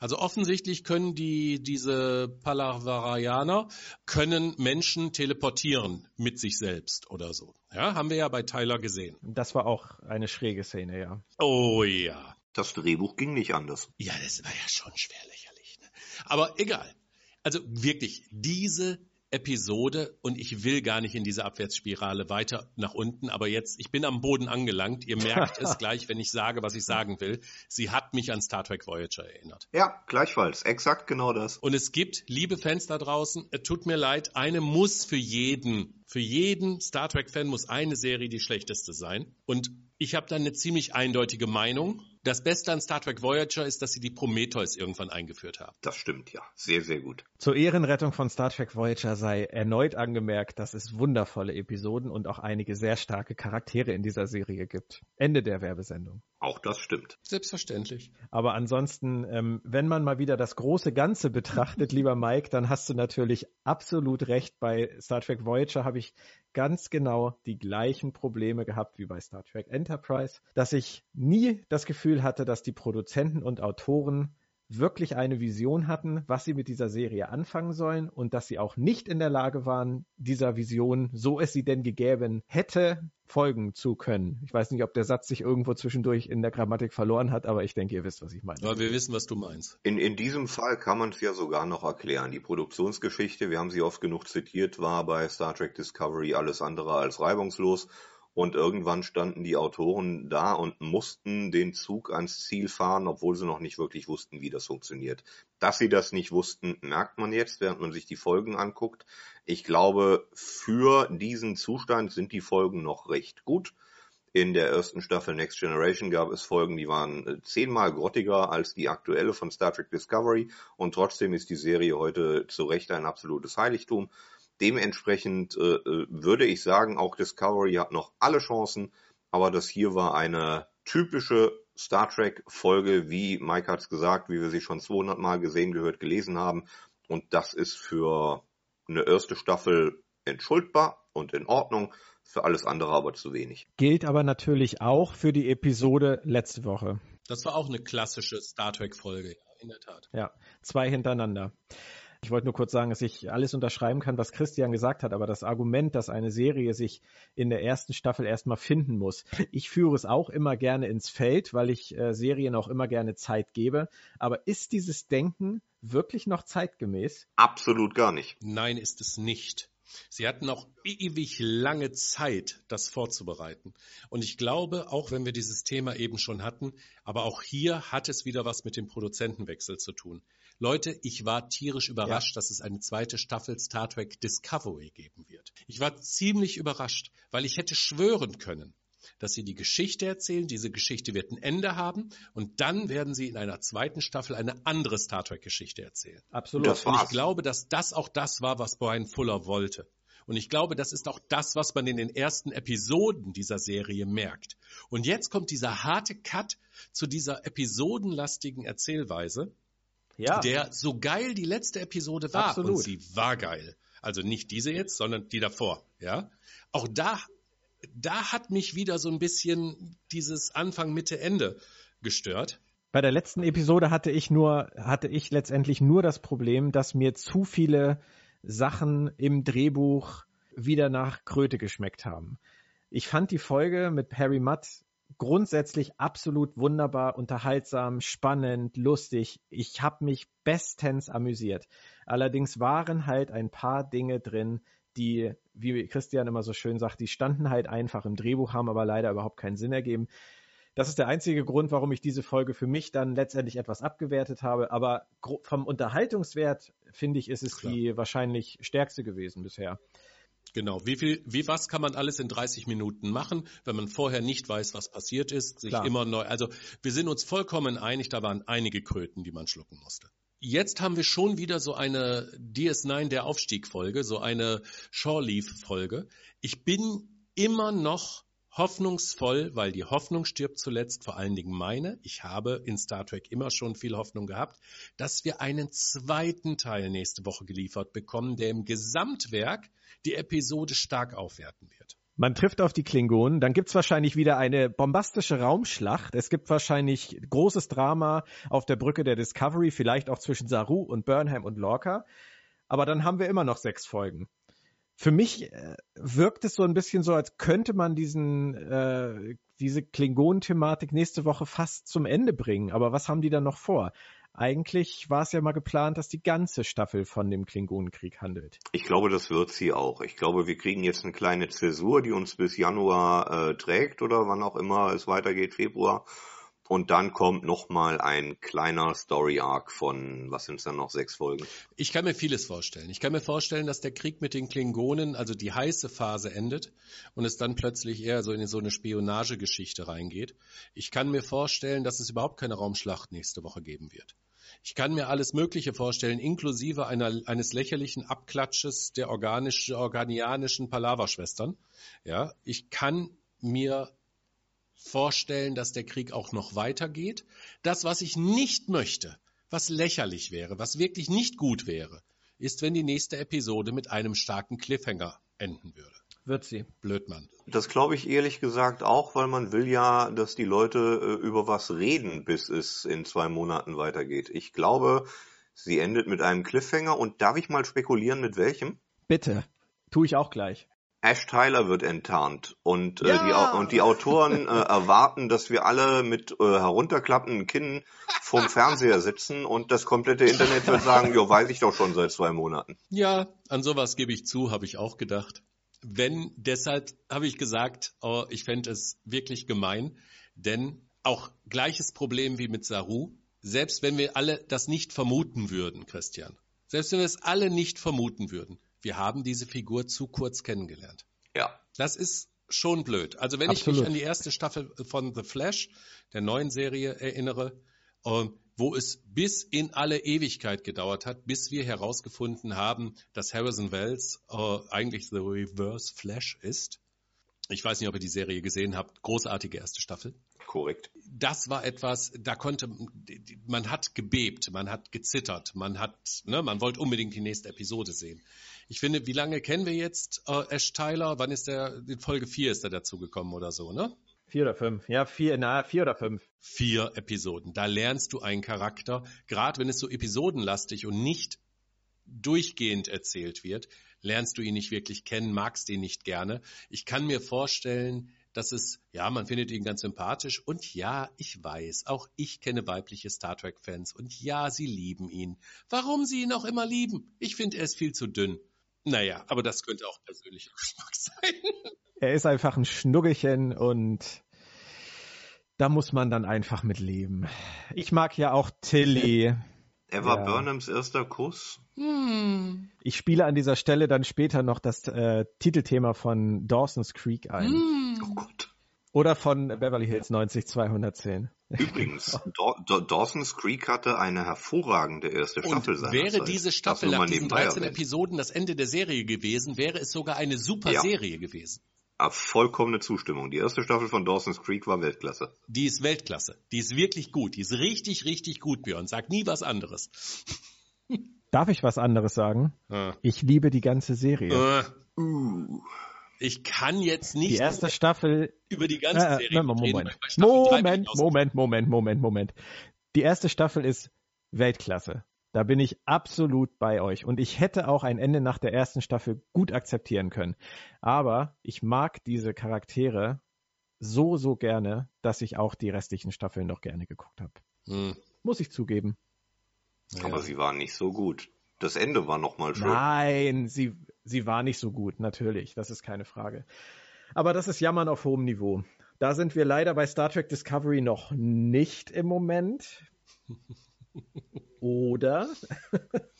Also offensichtlich können die, diese Palavarianer, können Menschen teleportieren mit sich selbst oder so. Ja, haben wir ja bei Tyler gesehen. Das war auch eine schräge Szene, ja. Oh ja. Das Drehbuch ging nicht anders. Ja, das war ja schon schwer lächerlich. Ne? Aber egal. Also wirklich, diese Episode und ich will gar nicht in diese Abwärtsspirale weiter nach unten, aber jetzt, ich bin am Boden angelangt. Ihr merkt es gleich, wenn ich sage, was ich sagen will. Sie hat mich an Star Trek Voyager erinnert. Ja, gleichfalls. Exakt genau das. Und es gibt, liebe Fans da draußen, es tut mir leid, eine muss für jeden, für jeden Star Trek-Fan muss eine Serie die schlechteste sein. Und ich habe da eine ziemlich eindeutige Meinung. Das Beste an Star Trek Voyager ist, dass sie die Prometheus irgendwann eingeführt haben. Das stimmt, ja. Sehr, sehr gut. Zur Ehrenrettung von Star Trek Voyager sei erneut angemerkt, dass es wundervolle Episoden und auch einige sehr starke Charaktere in dieser Serie gibt. Ende der Werbesendung. Auch das stimmt. Selbstverständlich. Aber ansonsten, ähm, wenn man mal wieder das große Ganze betrachtet, lieber Mike, dann hast du natürlich absolut recht. Bei Star Trek Voyager habe ich ganz genau die gleichen Probleme gehabt wie bei Star Trek Enterprise, dass ich nie das Gefühl hatte, dass die Produzenten und Autoren wirklich eine Vision hatten, was sie mit dieser Serie anfangen sollen und dass sie auch nicht in der Lage waren, dieser Vision, so es sie denn gegeben hätte, folgen zu können. Ich weiß nicht, ob der Satz sich irgendwo zwischendurch in der Grammatik verloren hat, aber ich denke, ihr wisst, was ich meine. Aber wir wissen, was du meinst. In, in diesem Fall kann man es ja sogar noch erklären. Die Produktionsgeschichte, wir haben sie oft genug zitiert, war bei Star Trek Discovery alles andere als reibungslos und irgendwann standen die Autoren da und mussten den Zug ans Ziel fahren, obwohl sie noch nicht wirklich wussten, wie das funktioniert. Dass sie das nicht wussten, merkt man jetzt, während man sich die Folgen anguckt. Ich glaube, für diesen Zustand sind die Folgen noch recht gut. In der ersten Staffel Next Generation gab es Folgen, die waren äh, zehnmal grottiger als die aktuelle von Star Trek Discovery und trotzdem ist die Serie heute zu Recht ein absolutes Heiligtum. Dementsprechend äh, äh, würde ich sagen, auch Discovery hat noch alle Chancen, aber das hier war eine typische Star Trek Folge, wie Mike hat's gesagt, wie wir sie schon 200 Mal gesehen, gehört, gelesen haben. Und das ist für eine erste Staffel entschuldbar und in Ordnung, für alles andere aber zu wenig. Gilt aber natürlich auch für die Episode letzte Woche. Das war auch eine klassische Star Trek Folge, in der Tat. Ja, zwei hintereinander. Ich wollte nur kurz sagen, dass ich alles unterschreiben kann, was Christian gesagt hat, aber das Argument, dass eine Serie sich in der ersten Staffel erstmal finden muss. Ich führe es auch immer gerne ins Feld, weil ich äh, Serien auch immer gerne Zeit gebe. Aber ist dieses Denken wirklich noch zeitgemäß? Absolut gar nicht. Nein, ist es nicht. Sie hatten auch ewig lange Zeit, das vorzubereiten. Und ich glaube, auch wenn wir dieses Thema eben schon hatten, aber auch hier hat es wieder was mit dem Produzentenwechsel zu tun. Leute, ich war tierisch überrascht, ja. dass es eine zweite Staffel Star Trek Discovery geben wird. Ich war ziemlich überrascht, weil ich hätte schwören können, dass sie die Geschichte erzählen, diese Geschichte wird ein Ende haben und dann werden sie in einer zweiten Staffel eine andere Star Trek Geschichte erzählen. Absolut. Das und ich glaube, dass das auch das war, was Brian Fuller wollte. Und ich glaube, das ist auch das, was man in den ersten Episoden dieser Serie merkt. Und jetzt kommt dieser harte Cut zu dieser episodenlastigen Erzählweise ja. der so geil die letzte Episode war. Absolut. Und sie war geil. Also nicht diese jetzt, sondern die davor. Ja. Auch da, da hat mich wieder so ein bisschen dieses Anfang, Mitte, Ende gestört. Bei der letzten Episode hatte ich nur, hatte ich letztendlich nur das Problem, dass mir zu viele Sachen im Drehbuch wieder nach Kröte geschmeckt haben. Ich fand die Folge mit Perry Mutt grundsätzlich absolut wunderbar, unterhaltsam, spannend, lustig. Ich habe mich bestens amüsiert. Allerdings waren halt ein paar Dinge drin, die, wie Christian immer so schön sagt, die standen halt einfach im Drehbuch, haben aber leider überhaupt keinen Sinn ergeben. Das ist der einzige Grund, warum ich diese Folge für mich dann letztendlich etwas abgewertet habe. Aber vom Unterhaltungswert, finde ich, ist es Klar. die wahrscheinlich stärkste gewesen bisher. Genau. Wie viel, wie was kann man alles in 30 Minuten machen, wenn man vorher nicht weiß, was passiert ist, sich Klar. immer neu. Also wir sind uns vollkommen einig, da waren einige Kröten, die man schlucken musste. Jetzt haben wir schon wieder so eine DS9 der Aufstieg-Folge, so eine Shore Leaf-Folge. Ich bin immer noch hoffnungsvoll, weil die Hoffnung stirbt zuletzt, vor allen Dingen meine. Ich habe in Star Trek immer schon viel Hoffnung gehabt, dass wir einen zweiten Teil nächste Woche geliefert bekommen, der im Gesamtwerk die Episode stark aufwerten wird. Man trifft auf die Klingonen, dann gibt's wahrscheinlich wieder eine bombastische Raumschlacht. Es gibt wahrscheinlich großes Drama auf der Brücke der Discovery, vielleicht auch zwischen Saru und Burnham und Lorca. Aber dann haben wir immer noch sechs Folgen. Für mich äh, wirkt es so ein bisschen so, als könnte man diesen, äh, diese Klingonen-Thematik nächste Woche fast zum Ende bringen. Aber was haben die dann noch vor? Eigentlich war es ja mal geplant, dass die ganze Staffel von dem Klingonenkrieg handelt. Ich glaube, das wird sie auch. Ich glaube, wir kriegen jetzt eine kleine Zäsur, die uns bis Januar äh, trägt oder wann auch immer es weitergeht, Februar. Und dann kommt nochmal ein kleiner Story Arc von, was sind es dann noch, sechs Folgen? Ich kann mir vieles vorstellen. Ich kann mir vorstellen, dass der Krieg mit den Klingonen, also die heiße Phase endet und es dann plötzlich eher so in so eine Spionagegeschichte reingeht. Ich kann mir vorstellen, dass es überhaupt keine Raumschlacht nächste Woche geben wird. Ich kann mir alles Mögliche vorstellen, inklusive einer, eines lächerlichen Abklatsches der organisch, organianischen Palaverschwestern. Ja, ich kann mir vorstellen, dass der Krieg auch noch weitergeht. Das, was ich nicht möchte, was lächerlich wäre, was wirklich nicht gut wäre, ist, wenn die nächste Episode mit einem starken Cliffhanger enden würde. Wird sie. Blödmann. Das glaube ich ehrlich gesagt auch, weil man will ja, dass die Leute äh, über was reden, bis es in zwei Monaten weitergeht. Ich glaube, sie endet mit einem Cliffhanger und darf ich mal spekulieren, mit welchem? Bitte. Tu ich auch gleich. Ash Tyler wird enttarnt und, äh, Ja! die, Au- und die Autoren äh, erwarten, dass wir alle mit äh, herunterklappenden Kinnen vorm Fernseher sitzen und das komplette Internet wird sagen, jo, weiß ich doch schon seit zwei Monaten. Ja, an sowas gebe ich zu, habe ich auch gedacht. Wenn, deshalb habe ich gesagt, oh, ich fände es wirklich gemein, denn auch gleiches Problem wie mit Saru, selbst wenn wir alle das nicht vermuten würden, Christian, selbst wenn wir es alle nicht vermuten würden, wir haben diese Figur zu kurz kennengelernt. Ja. Das ist schon blöd. Also wenn ich Absolut. mich an die erste Staffel von The Flash, der neuen Serie, erinnere, ähm, wo es bis in alle Ewigkeit gedauert hat, bis wir herausgefunden haben, dass Harrison Wells äh, eigentlich The Reverse Flash ist. Ich weiß nicht, ob ihr die Serie gesehen habt. Großartige erste Staffel Korrekt. Das war etwas, da konnte, man hat gebebt, man hat gezittert, man hat, ne, man wollte unbedingt die nächste Episode sehen. Ich finde, wie lange kennen wir jetzt äh, Ash Tyler? Wann ist der, in Folge 4 ist er dazugekommen oder so, ne? Vier oder fünf. Ja, vier, na, vier oder fünf. Vier Episoden. Da lernst du einen Charakter, gerade wenn es so episodenlastig und nicht durchgehend erzählt wird, lernst du ihn nicht wirklich kennen, magst ihn nicht gerne. Ich kann mir vorstellen, dass es, ja, man findet ihn ganz sympathisch und ja, ich weiß, auch ich kenne weibliche Star Trek-Fans und ja, sie lieben ihn. Warum sie ihn auch immer lieben? Ich finde, er ist viel zu dünn. Naja, aber das könnte auch persönlicher Geschmack sein. Er ist einfach ein Schnuggelchen und da muss man dann einfach mit leben. Ich mag ja auch Tilly. Er war Ja. Burnhams erster Kuss. Hm. Ich spiele an dieser Stelle dann später noch das äh, Titelthema von Dawson's Creek ein. Hm. Oh Gott. Oder von Beverly Hills 90210. Übrigens, Daw Daw Dawson's Creek hatte eine hervorragende erste Staffel seiner wäre Zeit. diese Staffel nach diesen nebenbei 13 erwähnt. Episoden das Ende der Serie gewesen, wäre es sogar eine super Ja. Serie gewesen. Ah, vollkommene Zustimmung. Die erste Staffel von Dawson's Creek war Weltklasse. Die ist Weltklasse. Die ist wirklich gut. Die ist richtig, richtig gut, Björn. Sag nie was anderes. Darf ich was anderes sagen? Äh. Ich liebe die ganze Serie. Äh. Uh. Ich kann jetzt nicht Die erste Staffel über die ganze Äh, Serie äh, Moment, reden, Moment, Moment, Moment, Moment, Moment. Die erste Staffel ist Weltklasse. Da bin ich absolut bei euch. Und ich hätte auch ein Ende nach der ersten Staffel gut akzeptieren können. Aber ich mag diese Charaktere so, so gerne, dass ich auch die restlichen Staffeln noch gerne geguckt habe. Hm. Muss ich zugeben. Ja. Aber sie waren nicht so gut. Das Ende war nochmal schön. Nein, sie, sie war nicht so gut, natürlich. Das ist keine Frage. Aber das ist Jammern auf hohem Niveau. Da sind wir leider bei Star Trek Discovery noch nicht im Moment. Oder?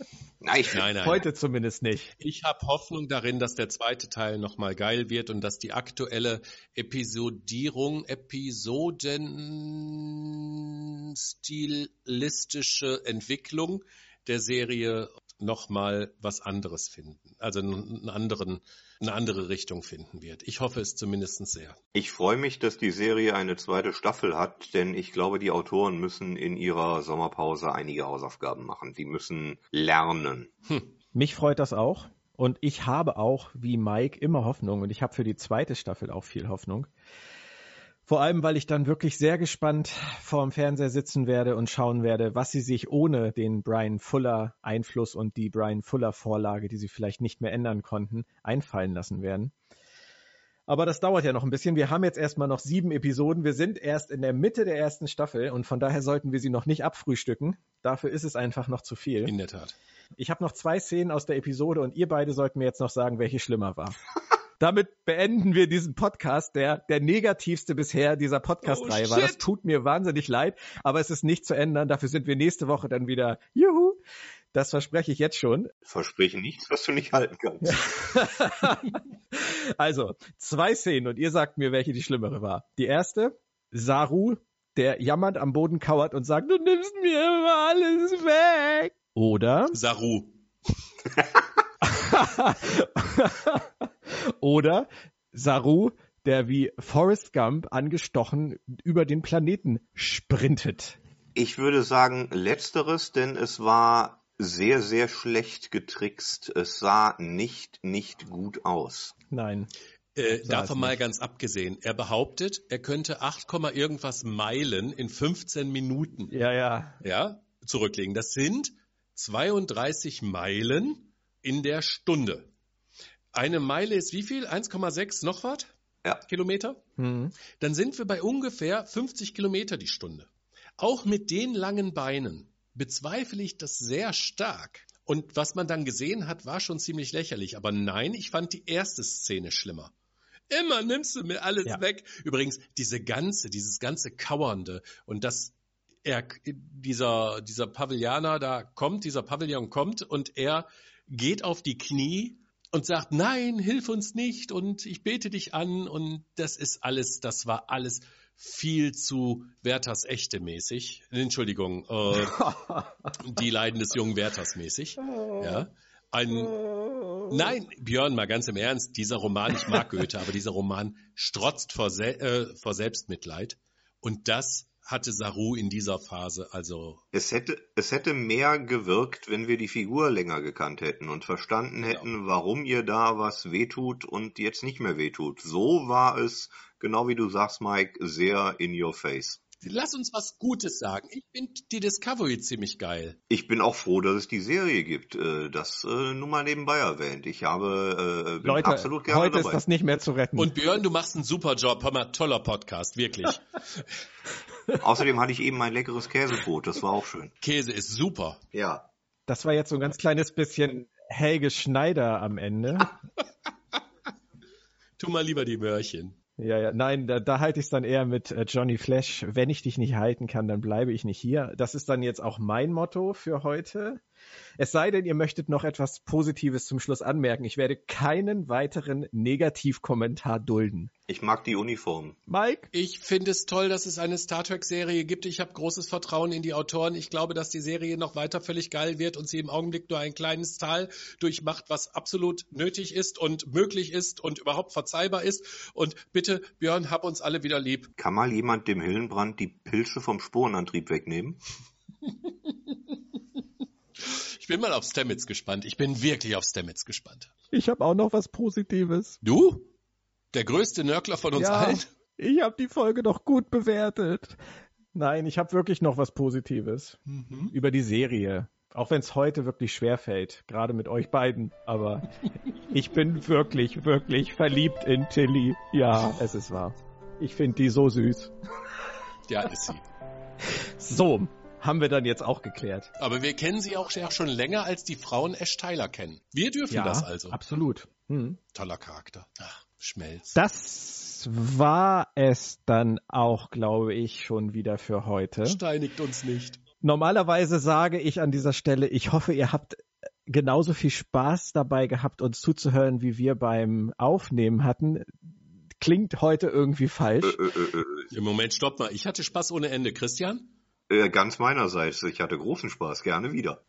Ich, Nein, nein. Heute zumindest nicht. Ich habe Hoffnung darin, dass der zweite Teil nochmal geil wird und dass die aktuelle Episodierung, Episodenstilistische Entwicklung der Serie nochmal was anderes finden. Also einen anderen, eine andere Richtung finden wird. Ich hoffe es zumindest sehr. ich freue mich, dass die Serie eine zweite Staffel hat, denn ich glaube, die Autoren müssen in ihrer Sommerpause einige Hausaufgaben machen. Die müssen lernen. Mich freut das auch. Und ich habe auch, wie Mike, immer Hoffnung. Und ich habe für die zweite Staffel auch viel Hoffnung. Vor allem, weil ich dann wirklich sehr gespannt vorm Fernseher sitzen werde und schauen werde, was sie sich ohne den Brian Fuller Einfluss und die Brian Fuller Vorlage, die sie vielleicht nicht mehr ändern konnten, einfallen lassen werden. Aber das dauert ja noch ein bisschen. Wir haben jetzt erstmal noch sieben Episoden. Wir sind erst in der Mitte der ersten Staffel und von daher sollten wir sie noch nicht abfrühstücken. Dafür ist es einfach noch zu viel. In der Tat. Ich habe noch zwei Szenen aus der Episode und ihr beide sollten mir jetzt noch sagen, welche schlimmer war. Damit beenden wir diesen Podcast, der der negativste bisher dieser Podcast-Reihe Oh, war. Das tut mir wahnsinnig leid, aber es ist nicht zu ändern. Dafür sind wir nächste Woche dann wieder. Juhu! Das verspreche ich jetzt schon. Verspreche nichts, was du nicht halten kannst. also, zwei Szenen und ihr sagt mir, welche die schlimmere war. Die erste, Saru, der jammernd am Boden kauert und sagt, du nimmst mir immer alles weg. Oder Saru. Oder Saru, der wie Forrest Gump angestochen über den Planeten sprintet. Ich würde sagen letzteres, denn es war sehr, sehr schlecht getrickst. Es sah nicht, nicht gut aus. Nein. Äh, davon mal ganz abgesehen. Er behauptet, er könnte 8, Komma irgendwas Meilen in 15 Minuten Ja, ja. ja, zurücklegen. Das sind 32 Meilen in der Stunde. Eine Meile ist wie viel? 1,6 noch was? Ja. Kilometer? Hm. Dann sind wir bei ungefähr 50 Kilometer die Stunde. Auch mit den langen Beinen bezweifle ich das sehr stark. Und was man dann gesehen hat, war schon ziemlich lächerlich. Aber nein, ich fand die erste Szene schlimmer. Immer nimmst du mir alles Ja. weg. Übrigens, diese ganze, dieses ganze Kauernde und das er, dieser, dieser Pavilianer da kommt, dieser Pavillon kommt und er geht auf die Knie und sagt, nein, hilf uns nicht und ich bete dich an und das ist alles, das war alles viel zu Werthers echte mäßig. Entschuldigung, äh, die Leiden des jungen Werthers mäßig. Ja. Ein, nein, Björn, mal ganz im Ernst, dieser Roman, ich mag Goethe, aber dieser Roman strotzt vor, Se äh, vor Selbstmitleid. Und das hatte Saru in dieser Phase, also Es hätte, es hätte mehr gewirkt, wenn wir die Figur länger gekannt hätten und verstanden hätten, warum ihr da was wehtut und jetzt nicht mehr wehtut. So war es, genau wie du sagst, Mike, sehr in your face. lass uns was Gutes sagen. Ich finde die Discovery ziemlich geil. Ich bin auch froh, dass es die Serie gibt. Äh, Das äh, nur mal nebenbei erwähnt. Ich habe äh, bin Leute, absolut gerne heute dabei. ist das nicht mehr zu retten. Und Björn, du machst einen super Job. Hör mal, toller Podcast, wirklich. Außerdem hatte ich eben ein leckeres Käsebrot. Das war auch schön. Käse ist super. Ja. das war jetzt so ein ganz kleines bisschen Helge Schneider am Ende. Tu mal lieber die Möhrchen. Ja, ja, nein, da, da halte ich es dann eher mit äh, Johnny Flash. Wenn ich dich nicht halten kann, dann bleibe ich nicht hier. Das ist dann jetzt auch mein Motto für heute. Es sei denn, ihr möchtet noch etwas Positives zum Schluss anmerken. Ich werde keinen weiteren Negativkommentar dulden. Ich mag die Uniform. Mike? Ich finde es toll, dass es eine Star Trek-Serie gibt. Ich habe großes Vertrauen in die Autoren. Ich glaube, dass die Serie noch weiter völlig geil wird und sie im Augenblick nur ein kleines Tal durchmacht, was absolut nötig ist und möglich ist und überhaupt verzeihbar ist. Und bitte, Björn, hab uns alle wieder lieb. Kann mal jemand dem Hillenbrand die Pilze vom Spurenantrieb wegnehmen? Ich bin mal auf Stamets gespannt. Ich bin wirklich auf Stamets gespannt. Ich habe auch noch was Positives. Du? Der größte Nörgler von uns Ja. allen? Ich habe die Folge doch gut bewertet. Nein, ich habe wirklich noch was Positives Mhm. über die Serie. Auch wenn es heute wirklich schwer fällt, gerade mit euch beiden. Aber ich bin wirklich, wirklich verliebt in Tilly. Ja, es ist wahr. Ich finde die so süß. Ja, ist sie. So, haben wir dann jetzt auch geklärt. Aber wir kennen sie auch schon länger, als die Frauen Ash Tyler kennen. Wir dürfen ja, das also. absolut. Hm. Toller Charakter. Ach, Schmelz. Das war es dann auch, glaube ich, schon wieder für heute. Steinigt uns nicht. Normalerweise sage ich an dieser Stelle, ich hoffe, ihr habt genauso viel Spaß dabei gehabt, uns zuzuhören, wie wir beim Aufnehmen hatten. Klingt heute irgendwie falsch. Äh, äh, äh, Im Moment, stopp mal. Ich hatte Spaß ohne Ende. Christian? Äh, ganz meinerseits. Ich hatte großen Spaß. Gerne wieder.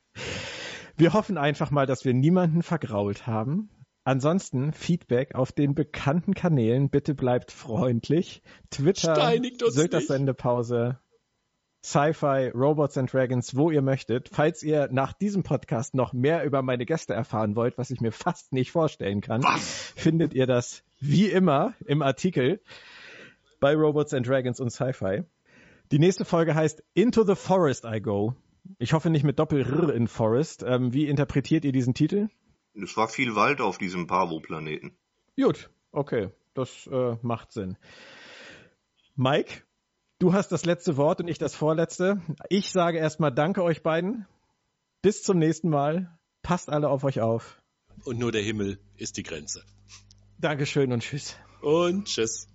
Wir hoffen einfach mal, dass wir niemanden vergrault haben. Ansonsten Feedback auf den bekannten Kanälen. Bitte bleibt freundlich. Twitter, Sylters. Sendepause, Sci-Fi, Robots and Dragons, wo ihr möchtet. Falls ihr nach diesem Podcast noch mehr über meine Gäste erfahren wollt, was ich mir fast nicht vorstellen kann, Was? findet ihr das wie immer im Artikel bei Robots and Dragons und Sci-Fi. Die nächste Folge heißt Into the Forest I Go. Ich hoffe nicht mit Doppel-R in Forest. Ähm, wie interpretiert ihr diesen Titel? Es war viel Wald auf diesem Pavo-Planeten. Gut, okay, das äh, macht Sinn. Mike, du hast das letzte Wort und ich das vorletzte. Ich sage erstmal Danke euch beiden. Bis zum nächsten Mal. Passt alle auf euch auf. Und nur der Himmel ist die Grenze. Dankeschön und tschüss. Und tschüss.